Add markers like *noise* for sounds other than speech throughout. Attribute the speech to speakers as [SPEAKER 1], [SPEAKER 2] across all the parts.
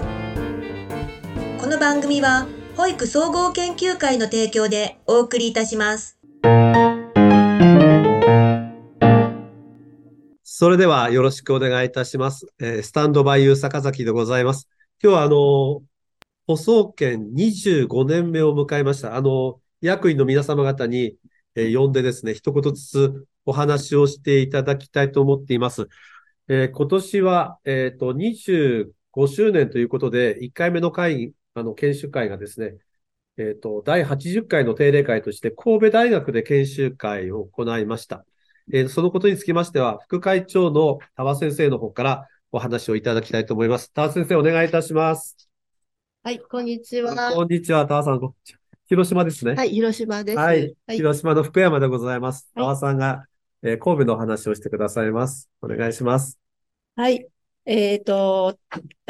[SPEAKER 1] この番組は保育総合研究会の提供でお送りいたします
[SPEAKER 2] それではよろしくお願いいたします。えースタンドバイユー坂崎でございます。今日はあの、舗装研25年目を迎えました。あの、役員の皆様方に、えー呼んでですね、一言ずつお話をしていただきたいと思っています。えー今年は、えっと、25周年ということで、1回目の会議、あの、研修会がですね、えっと、第80回の定例会として、神戸大学で研修会を行いました。えーそのことにつきましては、副会長の田和先生の方からお話をいただきたいと思います。田和先生、お願いいたします。
[SPEAKER 3] はい、こんにちは。
[SPEAKER 2] こんにちは、田和さん。こんにちは広島ですね。
[SPEAKER 3] はい、広島です。
[SPEAKER 2] はい。
[SPEAKER 3] はい、
[SPEAKER 2] 広島の福山でございます。
[SPEAKER 3] はい
[SPEAKER 2] 田和さんが、えー神戸のお話をしてくださいます。お願いします。
[SPEAKER 3] はいえっと、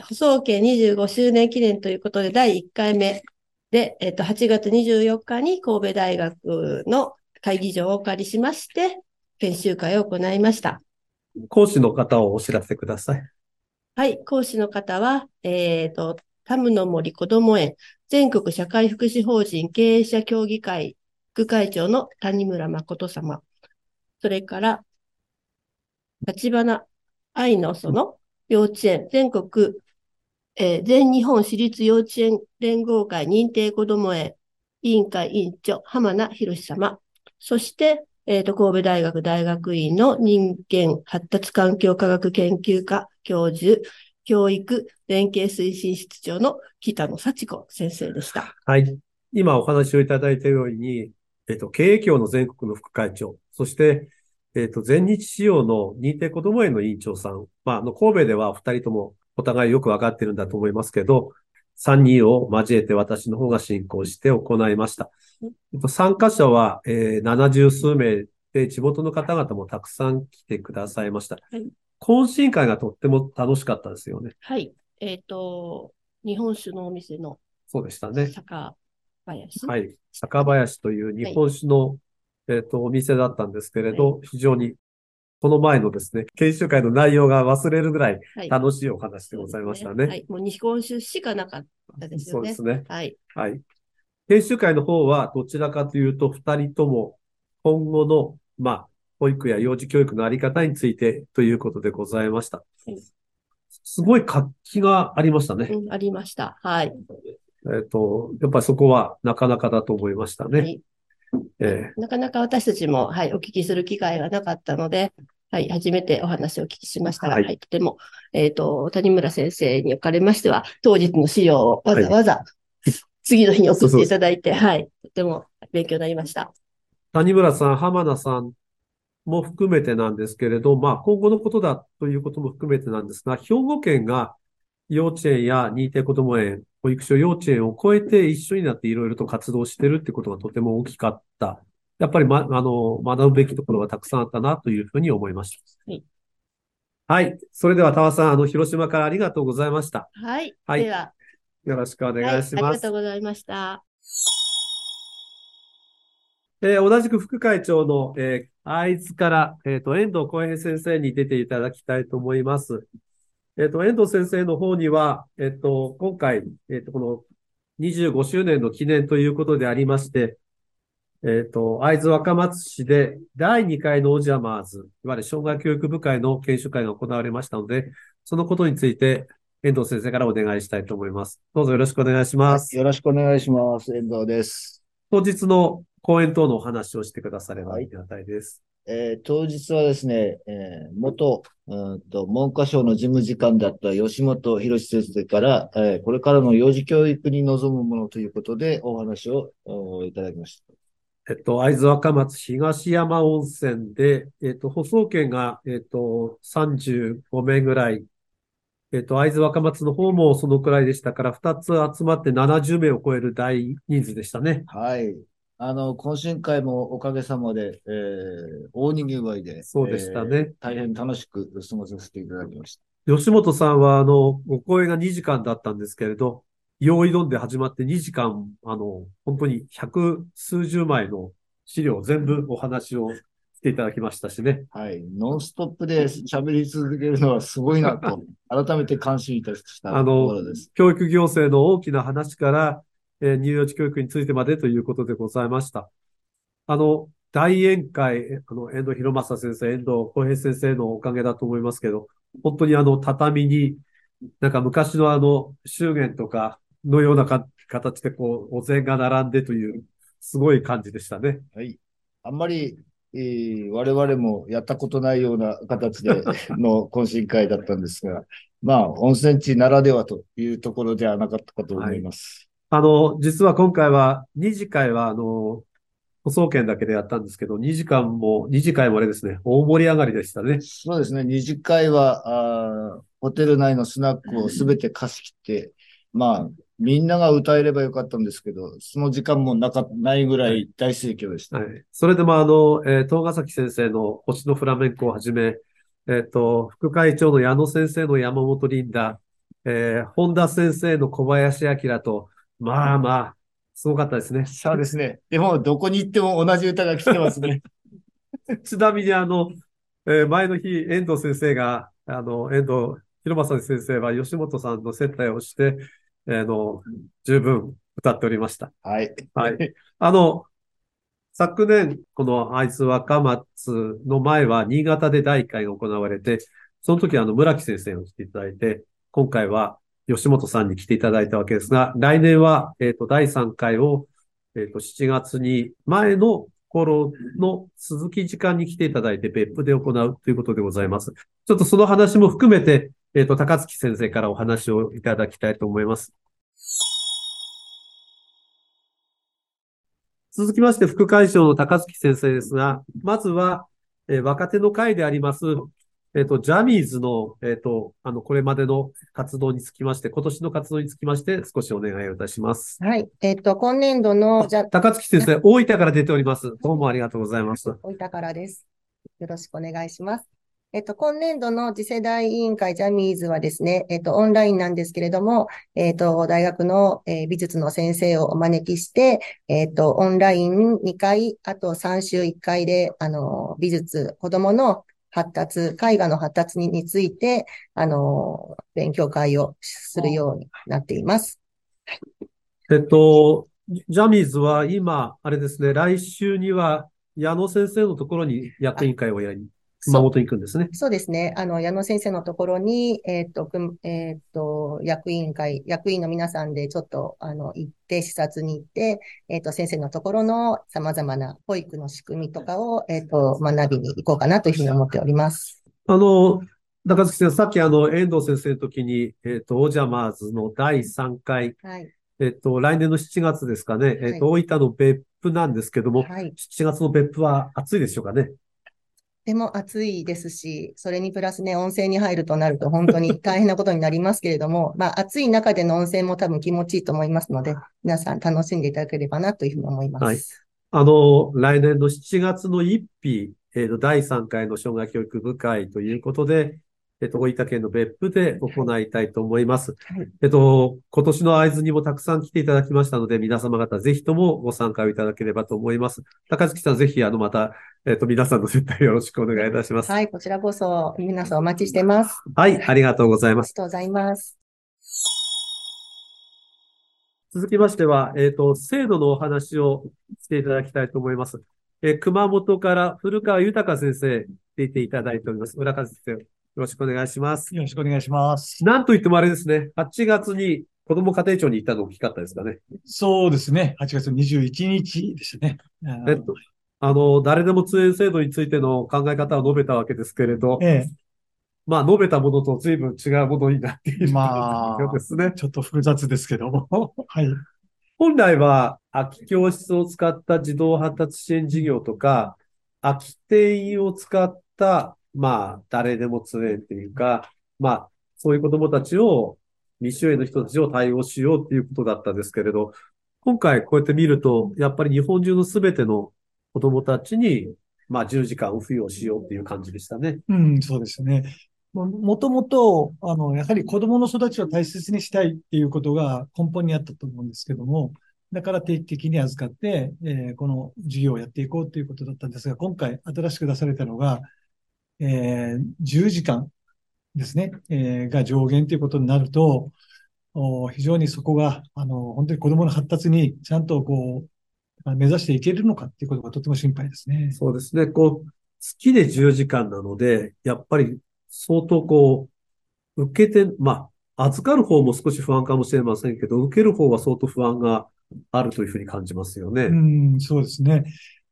[SPEAKER 3] 舗装家25周年記念ということで、第1回目で、えっと、8月24日に神戸大学の会議場をお借りしまして、研修会を行いました。
[SPEAKER 2] 講師の方をお知らせください。
[SPEAKER 3] はい、講師の方は、えっと、タムの森こども園全国社会福祉法人経営者協議会副会長の谷村誠様。それから、立花愛のその幼稚園全国、えー全日本私立幼稚園連合会認定こども園委員会委員長浜名博様。そして、えっと、神戸大学大学院の人間発達環境科学研究科教授、教育連携推進室長の北野幸子先生でした。
[SPEAKER 2] はい。今お話をいただいたように、えっと、経営協の全国の副会長、そして、えっと、全日仕様の認定こども園の委員長さん。まあ、あの、神戸では二人ともお互いよくわかってるんだと思いますけど、三人を交えて私の方が進行して行いました。えっと参加者は、えー、70数名で、地元の方々もたくさん来てくださいました。
[SPEAKER 3] はい
[SPEAKER 2] 懇親会がとっても楽しかったですよね。
[SPEAKER 3] はい。えっ、と、日本酒のお店の
[SPEAKER 2] そうでしたね。
[SPEAKER 3] 坂林。
[SPEAKER 2] はい。坂林という日本酒の、えっと、お店だったんですけれど、非常に、この前のですね、研修会の内容が忘れるぐらい
[SPEAKER 3] はい。
[SPEAKER 2] 楽しいお話でございましたね。
[SPEAKER 3] はい。もう日本酒しかなかったですよね
[SPEAKER 2] そうで。すね。
[SPEAKER 3] はい。
[SPEAKER 2] はい。研修会の方は、どちらかというと、二人とも、今後の、まあ、保育や幼児教育のあり方についてということでございました
[SPEAKER 3] はい。
[SPEAKER 2] すごい活気がありましたね。
[SPEAKER 3] うん、ありました。はい。
[SPEAKER 2] えっと、やっぱりそこはなかなかだと思いましたね。
[SPEAKER 3] はい
[SPEAKER 2] え
[SPEAKER 3] なかなか私たちも、はい、お聞きする機会がなかったので、はい、初めてお話をお聞きしました。が、
[SPEAKER 2] は
[SPEAKER 3] はいい、とても、えっ、と、谷村先生におかれましては、当日の資料をわざわざ、次の日に送っていただいて、はい、とても勉強になりました。
[SPEAKER 2] 谷村さん、浜田さんも含めてなんですけれど、まあ、今後のことだということも含めてなんですが、兵庫県が幼稚園や認定こども園、保育所、幼稚園を超えて一緒になっていろいろと活動してるってことがとても大きかった。やっぱり、ま、あの、学ぶべきところがたくさんあったなというふうに思いました。
[SPEAKER 3] はい。
[SPEAKER 2] はい。それでは、田和さん、あの、広島からありがとうございました。
[SPEAKER 3] はい。
[SPEAKER 2] はい
[SPEAKER 3] では、
[SPEAKER 2] よろしくお
[SPEAKER 3] はい、
[SPEAKER 2] 願いします
[SPEAKER 3] ありがとう。ございました。
[SPEAKER 2] えー同じく副会長の、えー会津から、えっ、と、遠藤浩平先生に出ていただきたいと思います。えっ、と、遠藤先生の方には、えっ、と、今回、えっ、と、この25周年の記念ということでありまして、えっ、と、会津若松市で第2回のオージャマーズ、いわゆる障害教育部会の研修会が行われましたので、そのことについて、遠藤先生からお願いしたいと思います。どうぞよろしくお願いします。
[SPEAKER 4] よろしくお願いします。遠藤です。
[SPEAKER 2] 当日の講演等のお話をしてくださればありがたいです。
[SPEAKER 4] えー当日はですね、えー元、うーんと、文科省の事務次官だった吉本博先生から、えーこれからの幼児教育に臨むものということでお話をおいただきました。
[SPEAKER 2] えっと、会津若松東山温泉で、えっと、舗装券が、えっと、35名ぐらい。えっと、会津若松の方もそのくらいでしたから、2つ集まって70名を超える大人数でしたね。
[SPEAKER 4] はい。あの、懇親会もおかげさまで、えー大にぎわいで、
[SPEAKER 2] そうでしたね
[SPEAKER 4] えー大変楽しく過ごさせていただきました。
[SPEAKER 2] 吉本さんは、あの、ご講演が2時間だったんですけれど、用意どんで始まって2時間、あの、本当に百数十枚の資料全部お話をていただきましたしね。
[SPEAKER 4] はい。ノンストップで喋り続けるのはすごいなと、*laughs* 改めて感心いたしたと
[SPEAKER 2] あの
[SPEAKER 4] ころです。
[SPEAKER 2] 教育行政の大きな話から、え乳幼児教育についてまでということでございました。あの、大宴会、あの、遠藤博正先生、遠藤浩平先生のおかげだと思いますけど、本当にあの、畳に、なんか昔のあの、祝言とかのようなか形でこう、お膳が並んでという、すごい感じでしたね。
[SPEAKER 4] はい。あんまり、えー我々もやったことないような形で *laughs* の懇親会だったんですが、まあ、温泉地ならではというところではなかったかと思います。
[SPEAKER 2] あの、実は今回は、二次会は、あの、補送券だけでやったんですけど、二時間も、二次会もあれですね、大盛り上がりでしたね。
[SPEAKER 4] そうですね。二次会は、あーホテル内のスナックをすべて貸し切って、まあ、みんなが歌えればよかったんですけど、その時間もなか、ないぐらい大盛況でした。
[SPEAKER 2] はい。それでもあの、えー、東ヶ崎先生の星のフラメンコをはじめ、えっと、副会長の矢野先生の山本リンダ、えー本田先生の小林明と、まあまあ、すごかったですね。
[SPEAKER 4] そうですね。でも、どこに行っても同じ歌が来てますね。*laughs*
[SPEAKER 2] ちなみにあの、えー前の日、遠藤先生が、あの、遠藤博正先生は吉本さんの接待をして、えーあの、十分歌っておりました。
[SPEAKER 4] はい。
[SPEAKER 2] はい。あの、昨年、この会津若松の前は新潟で第1回が行われて、その時あの村木先生を来ていただいて、今回は吉本さんに来ていただいたわけですが、来年は、えっと、第3回を、えっと、7月に前の頃の続き時間に来ていただいて別府で行うということでございます。ちょっとその話も含めて、えっと、高槻先生からお話をいただきたいと思います。続きまして、副会長の高槻先生ですが、まずは、えー若手の会であります、えっ、と、ジャニーズの、えっ、と、あの、これまでの活動につきまして、今年の活動につきまして、少しお願いをいたします。
[SPEAKER 5] はい。えっと、今年度の、じゃ、
[SPEAKER 2] 高槻先生、*laughs* 大分から出ております。どうもありがとうございます。
[SPEAKER 5] 大分からです。よろしくお願いします。えっと、今年度の次世代委員会ジャニーズはですね、えっと、オンラインなんですけれども、えっと、大学の、えー美術の先生をお招きして、えっと、オンライン2回、あと3週1回で、あの、美術、子供の発達、絵画の発達にについて、あの、勉強会をするようになっています。
[SPEAKER 2] えっと、ジャニーズは今、あれですね、来週には矢野先生のところに役員会をやり、熊本に行くんですね。
[SPEAKER 5] そうですね。あの、矢野先生のところに、えっと、くんえっと、役員会、役員の皆さんでちょっと、あの、行って、視察に行って、えっと、先生のところの様々な保育の仕組みとかを、えっと、学びに行こうかなというふうに思っております。
[SPEAKER 2] あの、高槻先生、さっきあの、遠藤先生の時に、えっと、オージャマーズの第3回、
[SPEAKER 5] はい。
[SPEAKER 2] えっと、来年の7月ですかね、えっと、大分の別府なんですけども、
[SPEAKER 5] はい。
[SPEAKER 2] 7月の別府は暑いでしょうかね。
[SPEAKER 5] でも暑いですし、それにプラスね、温泉に入るとなると本当に大変なことになりますけれども、*laughs* まあ暑い中での温泉も多分気持ちいいと思いますので、皆さん楽しんでいただければなというふうに思います。
[SPEAKER 2] はいあの、来年の7月の1日、えっと、第3回の障害教育部会ということで、えっと、大分県の別府で行いたいと思います。
[SPEAKER 5] はい
[SPEAKER 2] えっと、今年の会津にもたくさん来ていただきましたので、皆様方ぜひともご参加をいただければと思います。高槻さん、ぜひ、あの、また、えっと、皆さんの接待よろしくお願いいたします。
[SPEAKER 5] はい、こちらこそ皆さんお待ちしてます。
[SPEAKER 2] はい、ありがとうございます。
[SPEAKER 5] ありがとうございます。
[SPEAKER 2] 続きましては、えっと、制度のお話をしていただきたいと思います。えー熊本から古川豊先生出ていただいております。浦川先生、よろしくお願いします。
[SPEAKER 6] よろしくお願いします。
[SPEAKER 2] なんと言ってもあれですね、8月に子ども家庭庁に行ったの大きかったですかね。
[SPEAKER 6] そうですね。8月21日でしたね。あ
[SPEAKER 2] えっと、あの、誰でも通園制度についての考え方を述べたわけですけれど、
[SPEAKER 6] え
[SPEAKER 2] まあ、述べたものと随分違うものになっている
[SPEAKER 6] まあ
[SPEAKER 2] ようですね
[SPEAKER 6] え、。ちょっと複雑ですけども。*laughs* はい。
[SPEAKER 2] 本来は空き教室を使った児童発達支援事業とか、空き定員を使った、まあ、誰でも通園っていうか、まあ、そういう子供たちを、未就園の人たちを対応しようっていうことだったんですけれど、今回こうやって見ると、やっぱり日本中のすべての子供たちに、まあ、10時間を付与しようっていう感じでしたね。
[SPEAKER 6] うん、そうですね。もともと、あの、やはり子供の育ちを大切にしたいっていうことが根本にあったと思うんですけども、だから定期的に預かって、えーこの事業をやっていこうということだったんですが、今回新しく出されたのが、えー10時間ですね、えーが上限ということになると、お非常にそこが、あの、本当に子供の発達にちゃんとこう、まあ目指していけるのかっていうことがとても心配ですね。
[SPEAKER 2] そうですね。こう、月で10時間なので、やっぱり相当こう、受けて、まあ、預かる方も少し不安かもしれませんけど、受ける方は相当不安があるというふうに感じますよね。
[SPEAKER 6] うん、そうですね。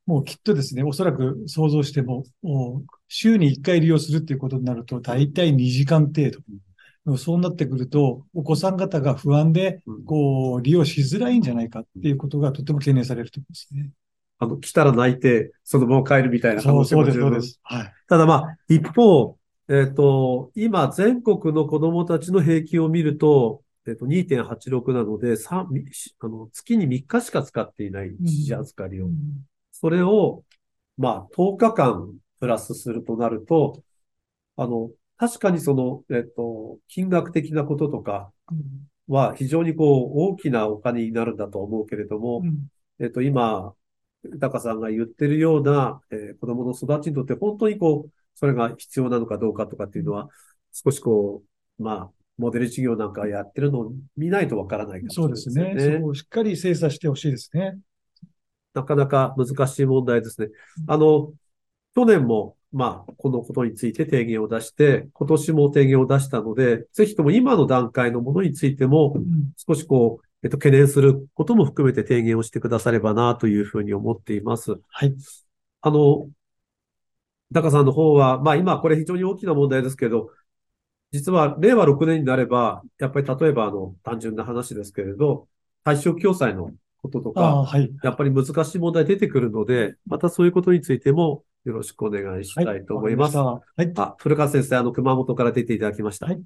[SPEAKER 6] もうきっとですね、おそらく想像しても、もう週に1回利用するっていうことになると、大体2時間程度。でもそうなってくると、お子さん方が不安で、
[SPEAKER 2] うん
[SPEAKER 6] こう、利用しづらいんじゃないかっていうことがとても懸念されると思いますね。
[SPEAKER 2] あの、来たら泣いて、そのまま帰るみたいな可能性
[SPEAKER 6] そう、そうです、そうです。はい。
[SPEAKER 2] ただまあ、一方、えっと、今、全国の子供たちの平均を見ると、えっと、2.86なので、三あの、月に3日しか使っていない一時預かりを。それを、まあ、10日間プラスするとなると、あの、確かにその、えっと、金額的なこととかは非常にこう、大きなお金になるんだと思うけれども、
[SPEAKER 6] うん
[SPEAKER 2] えっと、今、豊さんが言ってるような、えー子供の育ちにとって本当にこう、それが必要なのかどうかとかっていうのは、少しこう、まあ、モデル事業なんかやってるのを見ないとわからないかもしれない
[SPEAKER 6] そうですね。
[SPEAKER 2] よ
[SPEAKER 6] そこをしっかり精査してほしいですね。
[SPEAKER 2] なかなか難しい問題ですね。あの、去年も、まあ、このことについて提言を出して、今年も提言を出したので、ぜひとも今の段階のものについても、
[SPEAKER 6] うん
[SPEAKER 2] 少しこう、えっと、懸念することも含めて提言をしてくださればな、というふうに思っています。
[SPEAKER 6] はい。
[SPEAKER 2] あの、高さんの方は、まあ今これ非常に大きな問題ですけど、実は令和6年になれば、やっぱり例えばあの、単純な話ですけれど、対象共済のこととか、
[SPEAKER 6] はい。
[SPEAKER 2] やっぱり難しい問題出てくるので、またそういうことについてもよろしくお願いしたいと思います。
[SPEAKER 6] わかりましたはい。
[SPEAKER 2] あ、古川先生、あの、熊本から出ていただきました。
[SPEAKER 6] はい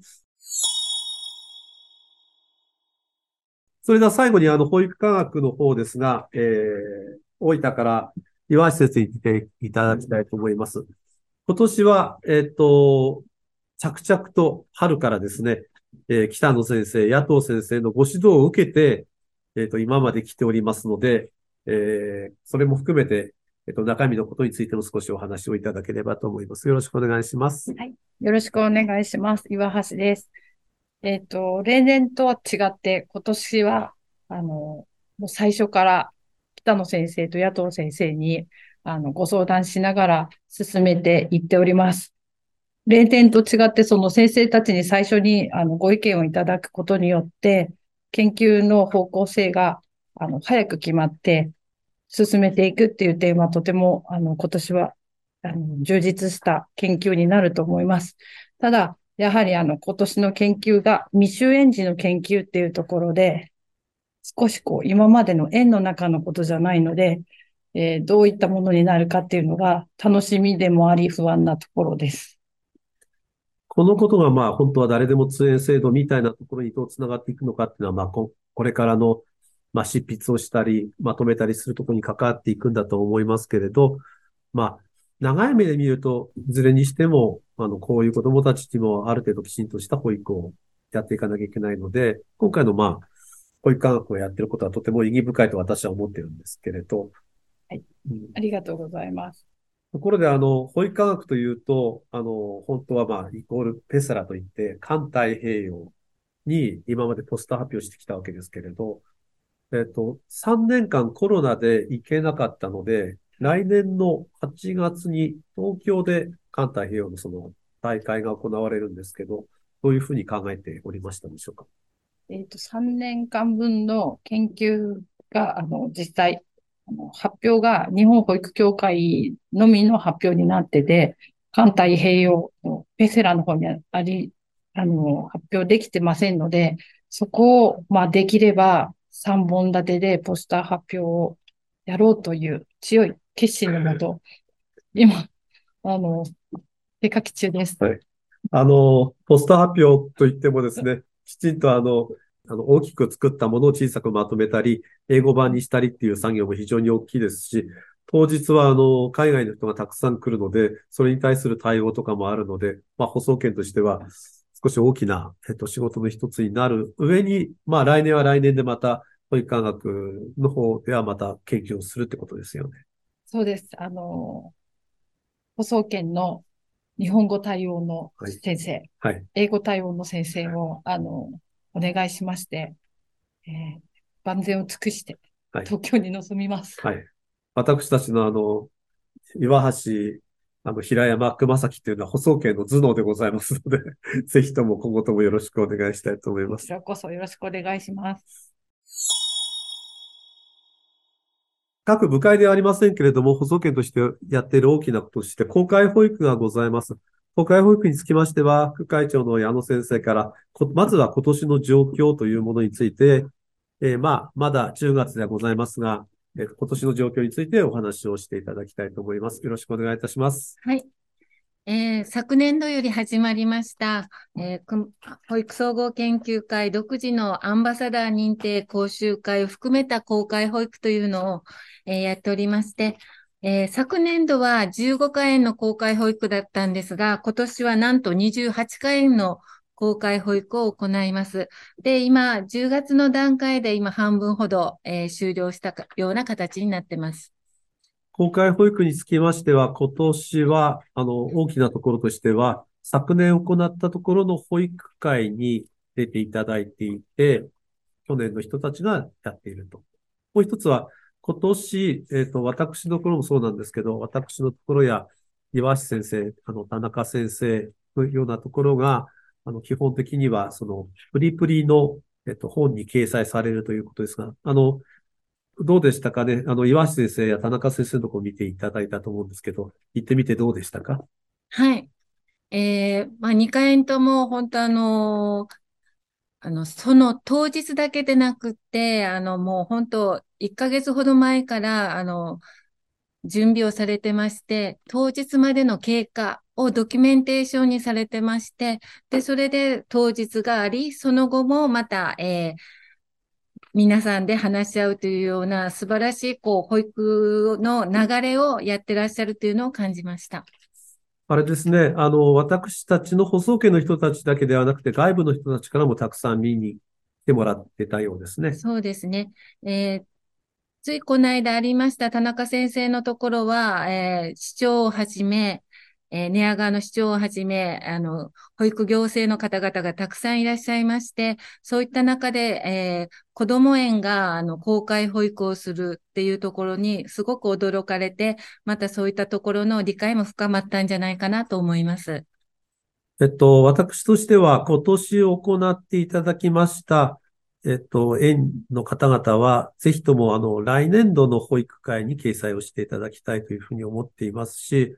[SPEAKER 2] それでは最後に、あの、保育科学の方ですが、えー、大分から岩橋先生に来ていただきたいと思います。今年は、えっと、着々と春からですね、えー北野先生、野党先生のご指導を受けて、えっと、今まで来ておりますので、えー、それも含めて、えっと、中身のことについても少しお話をいただければと思います。よろしくお願いします。
[SPEAKER 7] よろしくお願いします。岩橋です。えっと、例年とは違って、今年は、あの、もう最初から北野先生と野党先生に、あの、ご相談しながら進めていっております。例年と違って、その先生たちに最初に、あの、ご意見をいただくことによって、研究の方向性が、あの、早く決まって、進めていくっていう点はとても、あの、今年はあの充実した研究になると思います。ただ、やはりあの今年の研究が未就園児の研究っていうところで、少しこう今までの園の中のことじゃないので、えーどういったものになるかっていうのが楽しみでもあり不安なところです。
[SPEAKER 2] このことが、まあ、本当は誰でも通園制度みたいなところにどうつながっていくのかっていうのは、まあ、こ、これからの、まあ、執筆をしたり、まとめたりするところに関わっていくんだと思いますけれど、まあ、長い目で見ると、いずれにしても、あの、こういう子供たちにもある程度きちんとした保育をやっていかなきゃいけないので、今回の、まあ、保育科学をやってることはとても意義深いと私は思ってるんですけれど、
[SPEAKER 7] はい。
[SPEAKER 2] うん。
[SPEAKER 7] ありがとうございます。
[SPEAKER 2] ところで、あの、保育科学というと、あの、本当はまあ、イコールペセラといって、環太平洋に今までポスター発表してきたわけですけれど、えっと、3年間コロナで行けなかったので、来年の8月に東京で環太平洋のその大会が行われるんですけど、どういうふうに考えておりましたでしょうか？
[SPEAKER 7] えっと、3年間分の研究が、あの、実際、発表が日本保育協会のみの発表になってて、環太平洋のペセラの方にあり、あの、発表できてませんので、そこを、まあ、できれば3本立てでポスター発表をやろうという強い決心のもと、今、あの、手書き中です。
[SPEAKER 2] あの、ポスター発表といってもですね、きちんとあの、あの、大きく作ったものを小さくまとめたり、英語版にしたりっていう作業も非常に大きいですし、当日はあの、海外の人がたくさん来るので、それに対する対応とかもあるので、まあ、舗装券としては少し大きな、えっと、仕事の一つになる上に、まあ、来年は来年でまた保育科学の方ではまた研究をするってことですよね。
[SPEAKER 7] そうです。あの、放送圏の日本語対応の先生、
[SPEAKER 2] はい。
[SPEAKER 7] 英語対応の先生を、あの、お願いしまして、えー万全を尽くして、
[SPEAKER 2] はい
[SPEAKER 7] 東京に臨みます。
[SPEAKER 2] はい。私たちのあの、岩橋、あの、平山熊崎っていうのは、舗装系の頭脳でございますので、*laughs* ぜひとも今後ともよろしくお願いしたいと思います。
[SPEAKER 7] こちらこそよろしくお願いします。
[SPEAKER 2] 各部会ではありませんけれども、補助犬としてやっている大きなこととして、公開保育がございます。公開保育につきましては、副会長の矢野先生から、まずは今年の状況というものについて、えーまあ、まだ10月ではございますが、えー今年の状況についてお話をしていただきたいと思います。よろしくお願いいたします。
[SPEAKER 8] はい。えー昨年度より始まりました、えー保育総合研究会独自のアンバサダー認定講習会を含めた公開保育というのを、えーやっておりまして、えー昨年度は15回の公開保育だったんですが、今年はなんと28回の公開保育を行います。で、今、10月の段階で今半分ほど、えー終了したような形になってます。
[SPEAKER 2] 公開保育につきましては、今年は、あの、大きなところとしては、昨年行ったところの保育会に出ていただいていて、去年の人たちがやっていると。もう一つは、今年、えっと、私のところもそうなんですけど、私のところや、岩橋先生、あの、田中先生のようなところが、あの、基本的には、その、プリプリの、えっと、本に掲載されるということですが、あの、どうでしたかね？あの、岩橋先生や田中先生のところ見ていただいたと思うんですけど、行ってみてどうでしたか？
[SPEAKER 8] はい。えー、まあ、2回とも、本当あのあの、その当日だけでなくて、あの、もう本当、1ヶ月ほど前から、あの、準備をされてまして、当日までの経過をドキュメンテーションにされてまして、で、それで当日があり、その後もまた、えー皆さんで話し合うというような素晴らしい、こう、保育の流れをやってらっしゃるというのを感じました。
[SPEAKER 2] あれですね、あの、私たちの舗装家の人たちだけではなくて、外部の人たちからもたくさん見に来てもらってたようですね。
[SPEAKER 8] そうですね。えーついこの間ありました田中先生のところは、えー市長をはじめ、えー寝屋川の市長をはじめ、あの、保育行政の方々がたくさんいらっしゃいまして、そういった中で、えー子ども園が、あの、公開保育をするっていうところにすごく驚かれて、またそういったところの理解も深まったんじゃないかなと思います。
[SPEAKER 2] えっと、私としては今年行っていただきました、えっと、園の方々は、ぜひともあの、来年度の保育会に掲載をしていただきたいというふうに思っていますし、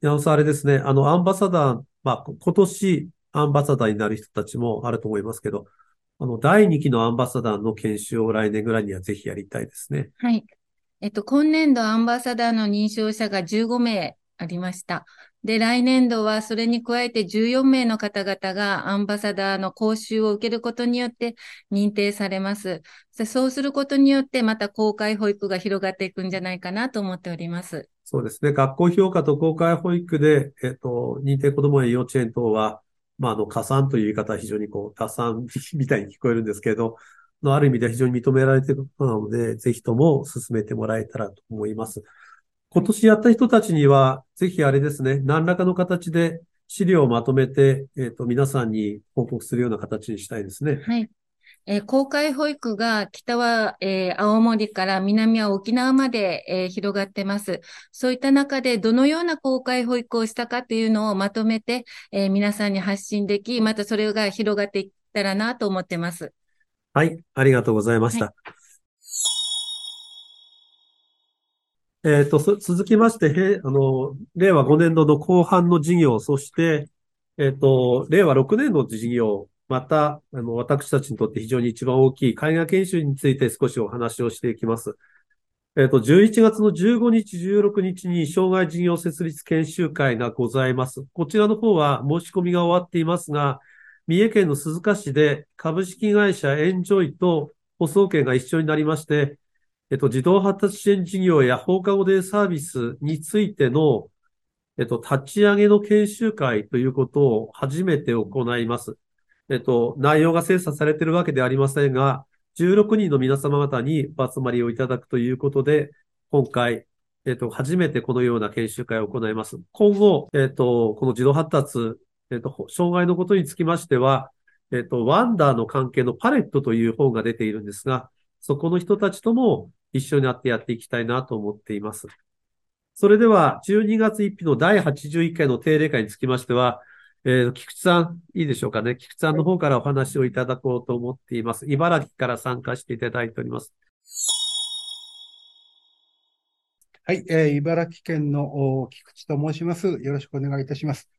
[SPEAKER 2] 矢野さんあれですね、あの、アンバサダー、まあ、今年アンバサダーになる人たちもあると思いますけど、あの、第2期のアンバサダーの研修を来年ぐらいにはぜひやりたいですね。
[SPEAKER 8] はい。えっと、今年度アンバサダーの認証者が15名ありました。で、来年度はそれに加えて14名の方々がアンバサダーの講習を受けることによって認定されます。そうすることによってまた公開保育が広がっていくんじゃないかなと思っております。
[SPEAKER 2] そうですね。学校評価と公開保育で、えっと、認定こども園幼稚園等は、まあ、あの、加算という言い方は非常にこう、打算 *laughs* みたいに聞こえるんですけど、のある意味では非常に認められていることなので、ぜひとも進めてもらえたらと思います。今年やった人たちには、ぜひあれですね、何らかの形で資料をまとめて、えっと、皆さんに報告するような形にしたいですね。
[SPEAKER 8] はい。えー公開保育が北は、えー青森から南は沖縄まで、えー広がってます。そういった中でどのような公開保育をしたかというのをまとめて、えー皆さんに発信でき、またそれが広がっていったらなと思ってます。
[SPEAKER 2] はい、ありがとうございました。えっと、続きまして、あの、令和5年度の後半の事業、そして、えっと、令和6年の事業、また、あの、私たちにとって非常に一番大きい海外研修について少しお話をしていきます。えっと、11月の15日、16日に障害事業設立研修会がございます。こちらの方は申し込みが終わっていますが、三重県の鈴鹿市で株式会社エンジョイと舗装券が一緒になりまして、えっと、児童発達支援事業や放課後デイサービスについての、えっと、立ち上げの研修会ということを初めて行います。えっと、内容が精査されているわけではありませんが、16人の皆様方にお集まりをいただくということで、今回、えっ、と、初めてこのような研修会を行います。今後、えっ、と、この自動発達、えっ、と、障害のことにつきましては、えっ、と、ワンダーの関係のパレットという本が出ているんですが、そこの人たちとも一緒になってやっていきたいなと思っています。それでは、12月1日の第81回の定例会につきましては、えー、菊池さん、いいでしょうかね。菊池さんの方からお話をいただこうと思っています。茨城から参加していただいております。
[SPEAKER 9] はい、えー、茨城県の菊池と申します。よろしくお願いいたします。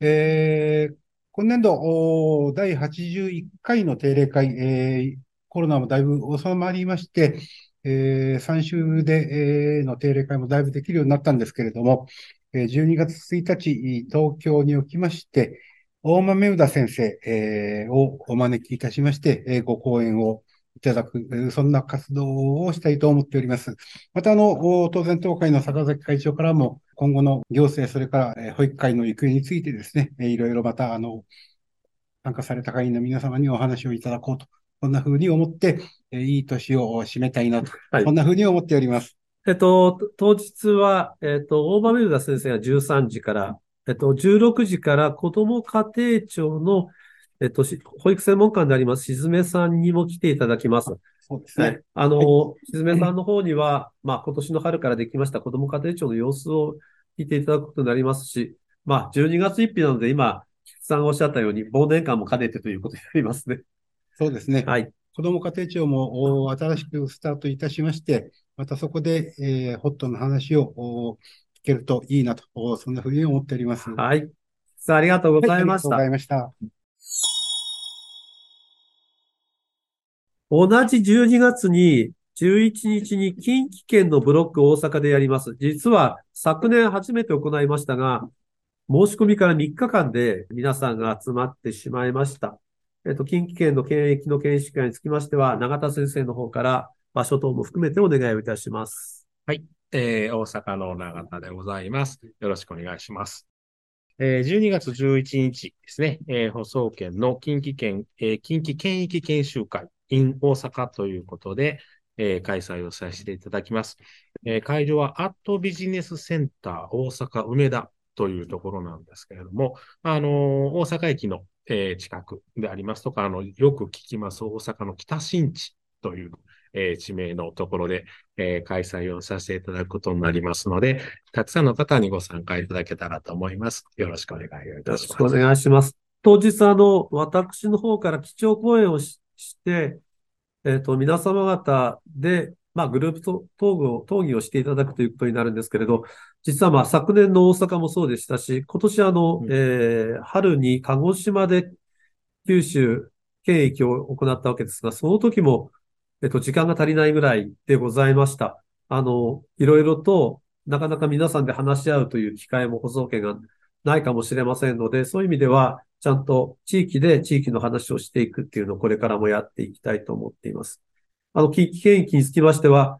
[SPEAKER 9] えー、今年度お第81回の定例会、えー、コロナもだいぶ収まりまして、えー、3週で、えー、の定例会もだいぶできるようになったんですけれども、えー、12月1日、東京におきまして、大豆宇田先生、えー、をお招きいたしまして、えー、ご講演をいただく、そんな活動をしたいと思っております。また、あの、当然、東海の坂崎会長からも、今後の行政、それから、え保育会の行方についてですね、えーいろいろまた、あの、参加された会員の皆様にお話をいただこうと、こんな風に思って、えーいい年を締めたいなと、
[SPEAKER 2] はい
[SPEAKER 9] こんな風に思っております。
[SPEAKER 2] えっと、当日は、えっと、大豆宇田先生が13時から、えっと、16時から子ども家庭庁の、えっと、し保育専門官であります、しずめさんにも来ていただきます。
[SPEAKER 9] そうですね
[SPEAKER 2] はい。。あの、しずめさんの方には、まあ、今年の春からできました子ども家庭庁の様子を聞いていただくことになりますし、まあ、12月1日なので、今、菊池さんがおっしゃったように、忘年会も兼ねてということになりますね。
[SPEAKER 9] そうですね。
[SPEAKER 2] はい。
[SPEAKER 9] 子ども家庭庁もお新しくスタートいたしまして、またそこで、えーホットな話をお聞けるといいなと、おそんな風に思っております。
[SPEAKER 2] はい。さあ、ありがとうございました。
[SPEAKER 9] はいありがとうございました。
[SPEAKER 2] 同じ12月に、11日に近畿圏のブロック大阪でやります。実は昨年初めて行いましたが、申し込みから3日間で皆さんが集まってしまいました。えっと、近畿圏の検疫の研修会につきましては、永田先生の方から場所等も含めてお願いをいたします。
[SPEAKER 10] えー大阪の永田でございます。よろしくお願いします。えー12月11日ですね、えー放送圏の近畿圏、えー近畿県域研修会 in 大阪ということで、えー開催をさせていただきます。えー会場はアットビジネスセンター大阪梅田というところなんですけれども、あのー大阪駅の、えー近くでありますとか、あの、よく聞きます大阪の北新地という、えー地名のところで、えー開催をさせていただくことになりますので、たくさんの方にご参加いただけたらと思います。よろしくお願いいたします。
[SPEAKER 2] よろしくお願いします。当日、あの、私の方から基調講演をして、えっと、皆様方で、まあ、グループ討議を、討議をしていただくということになるんですけれど、実はまあ、昨年の大阪もそうでしたし、今年あの、
[SPEAKER 10] うん
[SPEAKER 2] えー春に鹿児島で九州検疫を行ったわけですが、その時も、えっと、時間が足りないぐらいでございました。あの、いろいろと、なかなか皆さんで話し合うという機会も放送権がないかもしれませんので、そういう意味では、ちゃんと地域で地域の話をしていくっていうのをこれからもやっていきたいと思っています。あの、近畿圏域につきましては、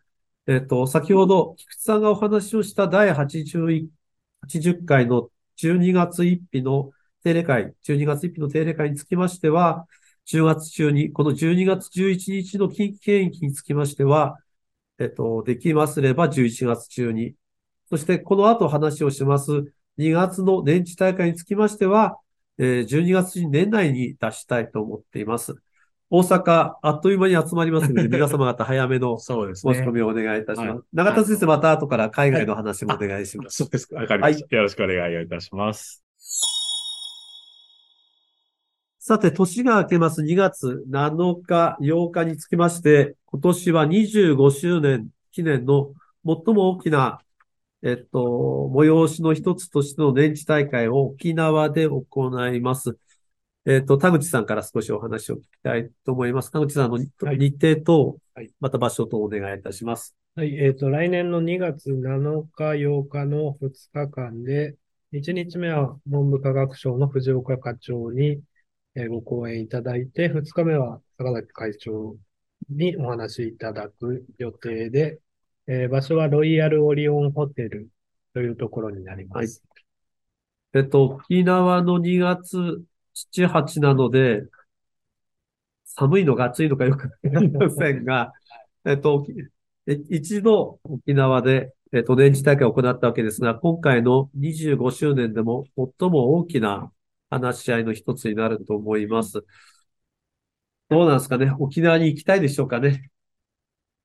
[SPEAKER 2] えっと、先ほど菊池さんがお話をした第80回の12月1日の定例会、12月1日の定例会につきましては、10月中に、この12月11日の近畿圏域につきましては、えっと、できますれば11月中に、そしてこの後話をします2月の年次大会につきましては、えー12月に年内に出したいと思っています。大阪、あっという間に集まりますので、*laughs* 皆様方早めの
[SPEAKER 10] そうですね
[SPEAKER 2] 申し込。みをお願いいたします
[SPEAKER 10] はい。
[SPEAKER 2] 永田先生、また後から海外の話もお願いします。
[SPEAKER 10] そうですか。わかりました。よろしくお願いをいたします。
[SPEAKER 2] さて、年が明けます2月7日、8日につきまして、今年は25周年記念の最も大きな、えっと、催しの一つとしての年次大会を沖縄で行います。えっと、田口さんから少しお話を聞きたいと思います。田口さんの日程と
[SPEAKER 11] はい、
[SPEAKER 2] また場所とお願いいたします。
[SPEAKER 11] はい、えっと、来年の2月7日、8日の2日間で、1日目は文部科学省の藤岡課長にえーご講演いただいて、2日目は坂崎会長にお話しいただく予定で、えー場所はロイヤルオリオンホテルというところになります。
[SPEAKER 2] えっと、沖縄の2月7、8なので、寒いのか暑いのかよくわかりませんが、えっと、え一度沖縄で、えっと、年次大会を行ったわけですが、今回の25周年でも最も大きな話し合いの一つになると思います。どうなんですかね？沖縄に行きたいでしょうかね？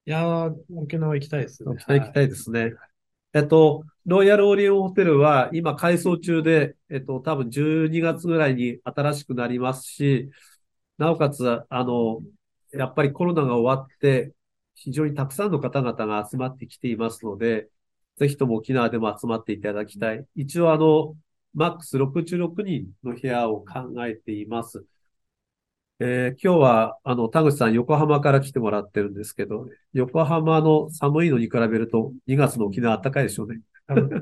[SPEAKER 11] いやー、沖縄行きたいですね。
[SPEAKER 2] 沖縄行きたいですね。えっと、ロイヤルオリオンホテルは今改装中で、えっと、多分12月ぐらいに新しくなりますし、なおかつ、あの、やっぱりコロナが終わって、非常にたくさんの方々が集まってきていますので、ぜひとも沖縄でも集まっていただきたい。一応あの、マックス66人の部屋を考えています。えー今日は、あの、田口さん、横浜から来てもらってるんですけど、横浜の寒いのに比べると、2月の沖縄暖かいでしょうね。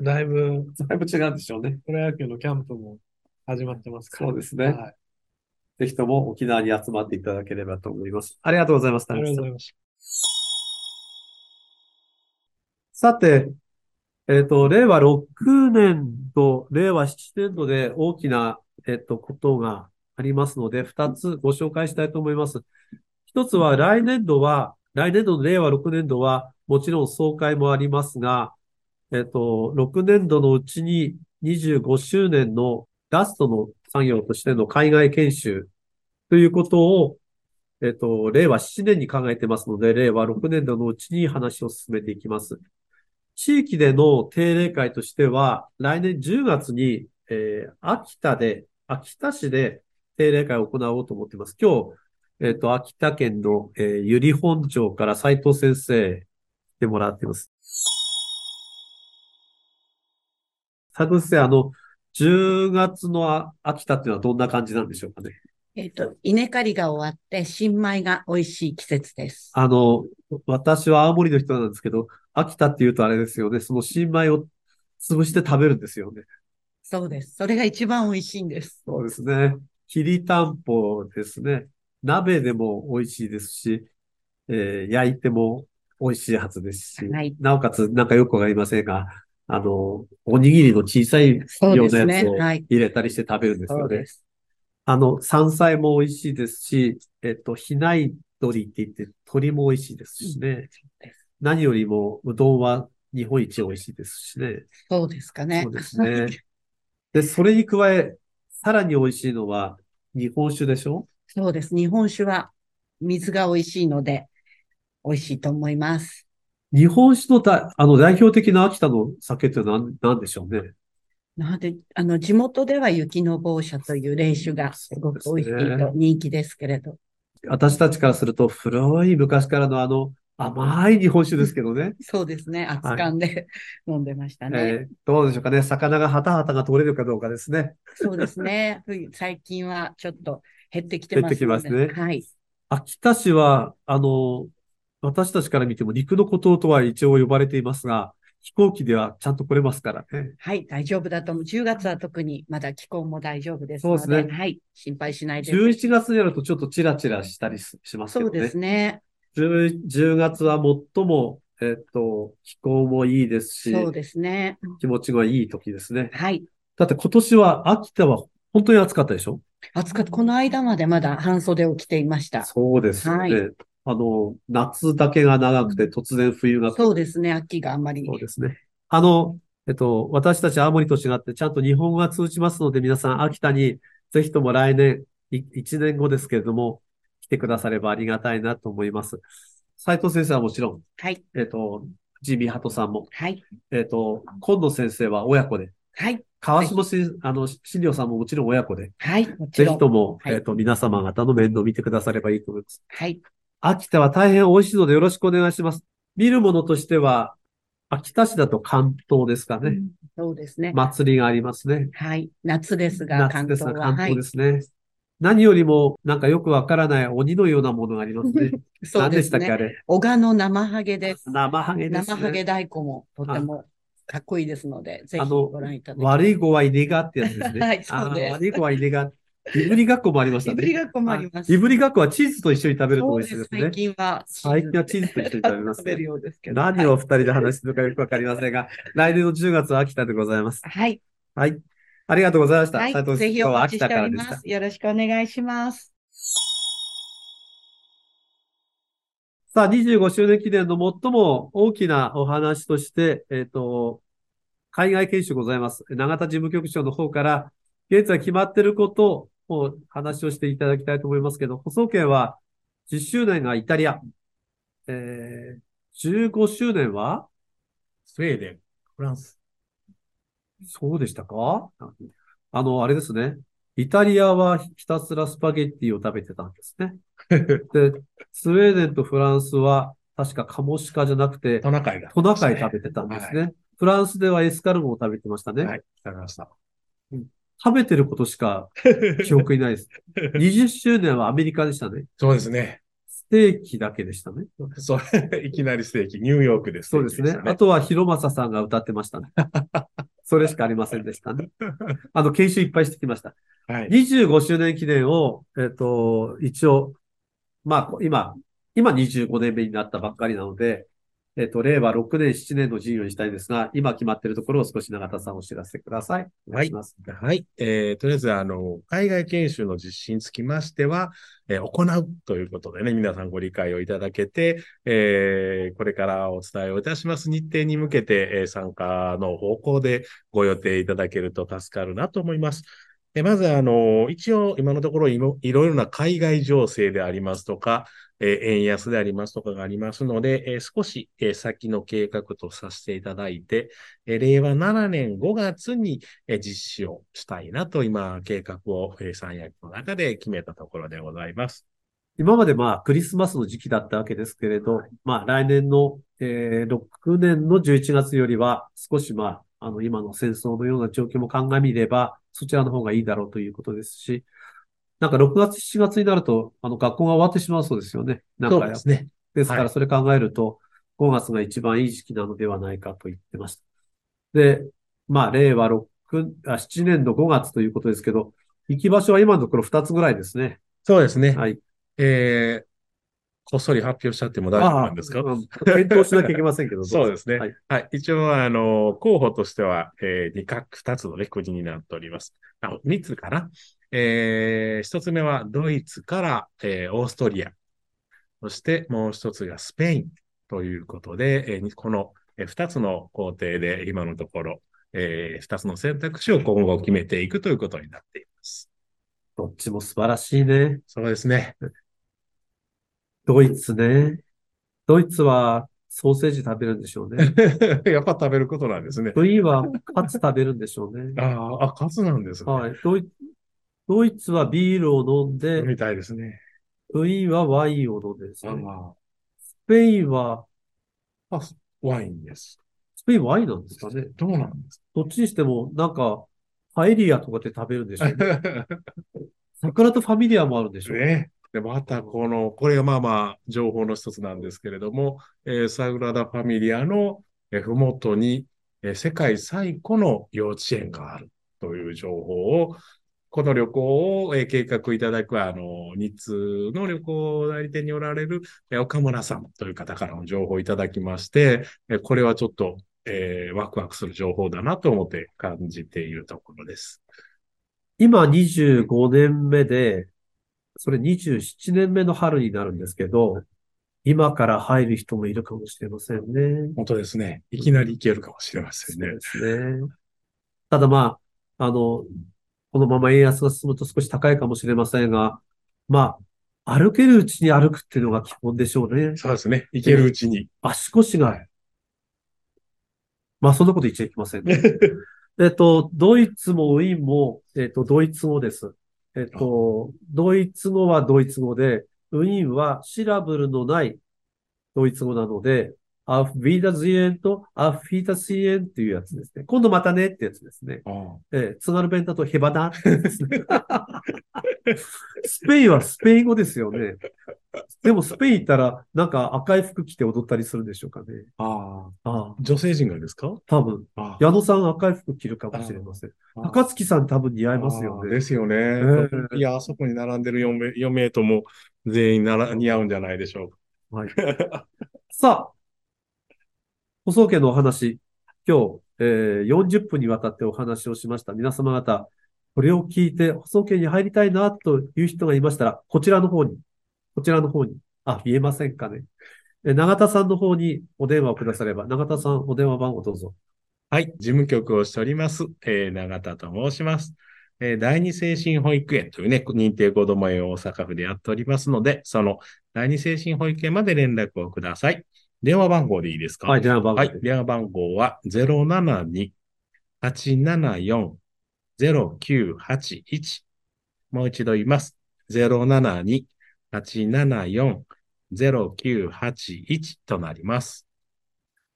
[SPEAKER 11] だいぶ、*laughs*
[SPEAKER 2] だいぶ違うんでしょうね。
[SPEAKER 11] プロ野球のキャンプも始まってますから。
[SPEAKER 2] そうですね。
[SPEAKER 11] はい。
[SPEAKER 2] ぜひとも沖縄に集まっていただければと思います。ありがとうございます、田
[SPEAKER 11] ありが
[SPEAKER 2] 口さん。
[SPEAKER 11] とうございました。
[SPEAKER 2] さて、えっと、令和6年と令和7年度で大きな、えっと、ことがありますので、2つご紹介したいと思います。一つは来年度は、来年度の令和6年度は、もちろん総会もありますが、えっと、6年度のうちに25周年のラストの作業としての海外研修ということを、えっと、令和7年に考えてますので、令和6年度のうちに話を進めていきます。地域での定例会としては、来年10月に、えー秋田で、秋田市で定例会を行おうと思っています。今日、えっと、秋田県の、えー、由利本町から斉藤先生来てもらっています。斉藤先生、あの、10月のあ秋田っていうのはどんな感じなんでしょうかね。
[SPEAKER 12] えっと、稲刈りが終わって、新米が美味しい季節です。
[SPEAKER 2] あの、私は青森の人なんですけど、秋田っていうとあれですよね。その新米を潰して食べるんですよね。
[SPEAKER 12] そうです。それが一番美味しいんです。
[SPEAKER 2] そうですね。きりたんぽですね。鍋でも美味しいですし、えー焼いても美味しいはずですし、
[SPEAKER 12] はい
[SPEAKER 2] なおかつなんかよくわかりませんが、あの、おにぎりの小さいようなやつを
[SPEAKER 12] ねはい
[SPEAKER 2] 入れたりして食べるんですよね
[SPEAKER 12] そうで。す。
[SPEAKER 2] あの、山菜も美味しいですし、えっと、比内鶏って言って鶏も美味しいですしね。何よりもうどんは日本一美味しいですしね。
[SPEAKER 12] そうですかね。
[SPEAKER 2] そうですね。で、それに加え、さらに美味しいのは日本酒でしょ？
[SPEAKER 12] そうです。日本酒は水が美味しいので、美味しいと思います。
[SPEAKER 2] 日本酒のだ、あの代表的な秋田の酒って何、何でしょうね？
[SPEAKER 12] なので、あの、地元では雪の坊社という冷酒がすごく美味しいと人気ですけれど。
[SPEAKER 2] 私たちからすると古い昔からのあの甘い日本酒ですけどね。*laughs*
[SPEAKER 12] そうですね。熱燗で *laughs* 飲んでましたね。
[SPEAKER 2] えーどうでしょうかね。魚がハタハタが取れるかどうかですね。
[SPEAKER 12] そうですね。冬 *laughs* 最近はちょっと減ってきて
[SPEAKER 2] 減って
[SPEAKER 12] ますので。
[SPEAKER 2] きますね。
[SPEAKER 12] はい。
[SPEAKER 2] 秋田市は、あの、私たちから見ても陸の孤島とは一応呼ばれていますが、飛行機ではちゃんと来れますからね。
[SPEAKER 12] はい、大丈夫だと思う。10月は特にまだ気候も大丈夫ですので、
[SPEAKER 2] そうですね
[SPEAKER 12] はい、心配しないで。
[SPEAKER 2] 11月になるとちょっとチラチラしたりししますけどね。
[SPEAKER 12] そうですね。
[SPEAKER 2] 10, 10月は最も、えっと、気候もいいですし、
[SPEAKER 12] そうですね。
[SPEAKER 2] 気持ちがいい時ですね。
[SPEAKER 12] はい。
[SPEAKER 2] だって今年は秋田は本当に暑かったでしょ？
[SPEAKER 12] 暑かった。この間までまだ半袖を着ていました。
[SPEAKER 2] そうですよね。
[SPEAKER 12] はい
[SPEAKER 2] あの、夏だけが長くて突然冬が来る
[SPEAKER 12] そうですね。秋があんまり。
[SPEAKER 2] そうですね。あの、えっと、私たち青森と違ってちゃんと日本語が通じますので、皆さん秋田にぜひとも来年、い1年後ですけれども、来てくださればありがたいなと思います。斉藤先生はもちろん、
[SPEAKER 12] はい。
[SPEAKER 2] えっと、ジミハトさんも、
[SPEAKER 12] はい。
[SPEAKER 2] えっと、今野先生は親子で、
[SPEAKER 12] はい。
[SPEAKER 2] 川島し、あの、新庄さんももちろん親子で、
[SPEAKER 12] はい。
[SPEAKER 2] ぜ。ひとも、
[SPEAKER 12] はい
[SPEAKER 2] えっと、皆様方の面倒を見てくださればいいと思います。
[SPEAKER 12] はい。
[SPEAKER 2] 秋田は大変美味しいのでよろしくお願いします。見るものとしては、秋田市だと関東ですかね。
[SPEAKER 12] そうですね。
[SPEAKER 2] 祭りがありますね。
[SPEAKER 12] はい。夏ですが、
[SPEAKER 2] 夏
[SPEAKER 12] 関東は。
[SPEAKER 2] ですが関
[SPEAKER 12] はい
[SPEAKER 2] 東ですね。何よりも、なんかよくわからない鬼のようなものがありますね。*laughs*
[SPEAKER 12] そうです
[SPEAKER 2] 何でしたっけ、あ
[SPEAKER 12] ね。
[SPEAKER 2] れ？
[SPEAKER 12] 小鹿の生ハゲです。
[SPEAKER 2] 生ハゲですね。
[SPEAKER 12] 生ハゲ太鼓もとてもかっこいいですので、ぜひご覧いただきたい。
[SPEAKER 2] 悪い子は稲がってやつですね。*laughs*
[SPEAKER 12] はいそうです
[SPEAKER 2] 悪い子は稲が。いぶりがっこもありましたね。
[SPEAKER 12] いぶりがっこもあります
[SPEAKER 2] いぶりがっこはチーズと一緒に食べると美味しいですね。
[SPEAKER 12] 最近は
[SPEAKER 2] 最近はチーズと一緒に食べます、
[SPEAKER 12] 食べるようですけど。
[SPEAKER 2] 何を二人で話してるのかよくわかりませんが、来年の10月は秋田でございます。
[SPEAKER 12] はい。
[SPEAKER 2] はい。ありがとうございました。
[SPEAKER 12] はい。
[SPEAKER 2] 斉藤
[SPEAKER 12] ぜひ
[SPEAKER 2] 今日は秋
[SPEAKER 12] お待ちして
[SPEAKER 2] 田からでした
[SPEAKER 12] おります。。よろしくお願いします。
[SPEAKER 2] さあ、25周年記念の最も大きなお話として、えっ、と、海外研修ございます。永田事務局長の方から、現在決まっていることを話をしていただきたいと思いますけど、細県は10周年がイタリア、えー、15周年は？
[SPEAKER 10] スウェーデン、フランス。
[SPEAKER 2] そうでしたか？あの、あれですね。イタリアはひたすらスパゲッティを食べてたんですね。*laughs* で、スウェーデンとフランスは確かカモシカじゃなくて、
[SPEAKER 10] トナカイだ、
[SPEAKER 2] トナカイ食べてたんですね。フランスではエスカルゴを食べてましたね。
[SPEAKER 10] はい、食べました。
[SPEAKER 2] 食べてることしか *laughs* 記憶にないです。20周年はアメリカでしたね。
[SPEAKER 10] そうですね。
[SPEAKER 2] ステーキだけでしたね。
[SPEAKER 10] そう、いきなりステーキ、ニューヨークです、
[SPEAKER 2] そうですね。あとは広正さんが歌ってましたね。*laughs* それしかありませんでしたね。*laughs* あの、研修いっぱいしてきました。
[SPEAKER 10] はい、
[SPEAKER 2] 25周年記念を、えっ、と、一応、まあ、今、今25年目になったばっかりなので、えっ、と、令和6年、7年の授業にしたいですが、今決まっているところを少し永田さんお知らせください。お願いします。
[SPEAKER 10] はい。えー、とりあえず、あの、海外研修の実施につきましては、えー、行うということでね、皆さんご理解をいただけて、えー、これからお伝えをいたします日程に向けて、えー、参加の方向でご予定いただけると助かるなと思います。でまず、あの、一応、今のところいろいろな海外情勢でありますとか、えー、円安でありますとかがありますので、えー、少し、えー、先の計画とさせていただいて、え令和7年5月に、え実施をしたいなと、今、計画を、え三役の中で決めたところでございます。
[SPEAKER 2] 今までまあ、クリスマスの時期だったわけですけれど、まあ、来年の、え6年の11月よりは、少しまあ、あの、今の戦争のような状況も鑑みれば、そちらの方がいいだろうということですし、なんか6月、7月になると、あの、学校が終わってしまうそうですよね。なんか
[SPEAKER 10] そうですね。
[SPEAKER 2] ですから、それ考えると、5月が一番いい時期なのではないかと言ってました。で、まあ、令和6、あ、7年の5月ということですけど、行き場所は今のところ2つぐらいですね。
[SPEAKER 10] そうですね。
[SPEAKER 2] はい。
[SPEAKER 10] えー、こっそり発表しちゃっても大丈夫なんですか？
[SPEAKER 2] 検討しなきゃいけませんけど。*laughs*
[SPEAKER 10] そうですね。はい。はい、一応、あの、候補としては、えー、2か、2つのね、国になっております。あ、3つかな？えー、1つ目はドイツから、えー、オーストリア。そしてもう1つがスペインということで、えー、この2つの工程で今のところ、えー、2つの選択肢を今後決めていくということになっています。
[SPEAKER 2] どっちも素晴らしいね。
[SPEAKER 10] そうですね。
[SPEAKER 2] ドイツね。ドイツはソーセージ食べるんでしょうね。*laughs*
[SPEAKER 10] やっぱ食べることなんですね。
[SPEAKER 2] 冬はカツ食べるんでしょうね。
[SPEAKER 10] ああ、カツなんですね。
[SPEAKER 2] はい。ドイドイツはビールを飲んで、
[SPEAKER 10] みたいですね。
[SPEAKER 2] 冬はワインを飲んでですね。スペインは、
[SPEAKER 10] あ、ワインです。
[SPEAKER 2] スペインワインなんですかね。
[SPEAKER 10] どうなんですか？
[SPEAKER 2] どっちにしても、なんか、パエリアとかで食べるんでしょうね。*laughs* 桜とファミリアもあるんでしょう
[SPEAKER 10] ね。で、またこの、これがまあまあ、情報の一つなんですけれども、えー、サグラダ・ファミリアの、えー、ふもとに、えー、世界最古の幼稚園があるという情報を、この旅行を、えー、計画いただく、あの、日通の旅行代理店におられる、えー、岡村さんという方からの情報をいただきまして、えー、これはちょっと、えー、ワクワクする情報だなと思って感じているところです。
[SPEAKER 2] 今25年目で、それ27年目の春になるんですけど、今から入る人もいるかもしれませんね。
[SPEAKER 10] 本当ですね。いきなり行けるかもしれませんね。
[SPEAKER 2] そうですね。ただまあ、あの、このまま円安が進むと少し高いかもしれませんが、まあ、歩けるうちに歩くっていうのが基本でしょうね。
[SPEAKER 10] そうですね。行けるうちに。
[SPEAKER 2] 足腰が。まあ、そんなこと言っちゃいけません、ね。*laughs* えっと、ドイツもウィーンも、えっと、ドイツ語です。えっと、ドイツ語はドイツ語で、ウィーンはシラブルのないドイツ語なので、アフビーダズイエンとアフィータシエンっていうやつですね。今度またねってやつですね。えー、津軽弁だとヘバナってですね。*laughs* スペインはスペイン語ですよね。でもスペイン行ったら、なんか赤い服着て踊ったりするんでしょうかね。ああ。
[SPEAKER 10] 女性陣がですか？
[SPEAKER 2] 多分。矢野さん赤い服着るかもしれません。高槻さん多分似合いますよね。
[SPEAKER 10] ですよね。えー、いや、あそこに並んでる4名 ,4 名とも全員なら似合うんじゃないでしょうか。
[SPEAKER 2] はい。*laughs* さあ、放送権のお話、今日、えー、40分にわたってお話をしました。皆様方、これを聞いて放送権に入りたいなという人がいましたら、こちらの方に、こちらの方に、あ、見えませんかね。え永田さんの方にお電話をくだされば、永田さん、お電話番号どうぞ。
[SPEAKER 10] はい、事務局をしております、えー永田と申します。えー第二精神保育園というね、認定こども園を大阪府でやっておりますので、その第二精神保育園まで連絡をください。電話番号でいいですか？
[SPEAKER 2] はい、電話番号。
[SPEAKER 10] はい、電話番号は072-874-0981。もう一度言います。072-874-0981となります。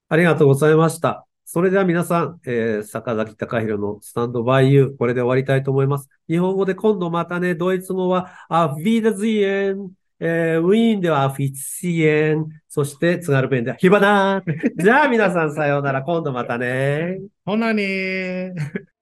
[SPEAKER 2] ありがとうございました。それでは皆さん、えー坂崎隆弘のスタンドバイユー、これで終わりたいと思います。日本語で今度またね、ドイツ語は、アフィーダズイエン、えーウィーンではアフィッシエン、そして津軽弁ではヒバナー。じゃあ皆さんさようなら、今度またね。
[SPEAKER 10] ほなねー。